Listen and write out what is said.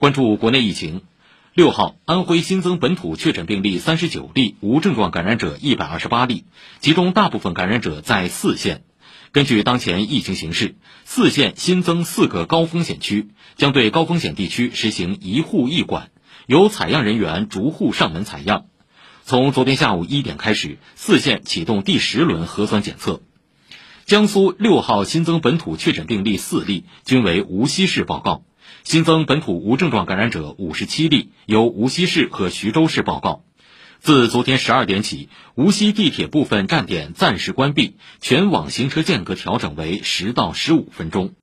关注国内疫情，六号，安徽新增本土确诊病例三十九例，无症状感染者一百二十八例，其中大部分感染者在四县。根据当前疫情形势，四县新增四个高风险区，将对高风险地区实行一户一管，由采样人员逐户上门采样。从昨天下午一点开始，四县启动第十轮核酸检测。江苏六号新增本土确诊病例四例，均为无锡市报告。新增本土无症状感染者五十七例，由无锡市和徐州市报告。自昨天十二点起，无锡地铁部分站点暂时关闭，全网行车间隔调整为十到十五分钟。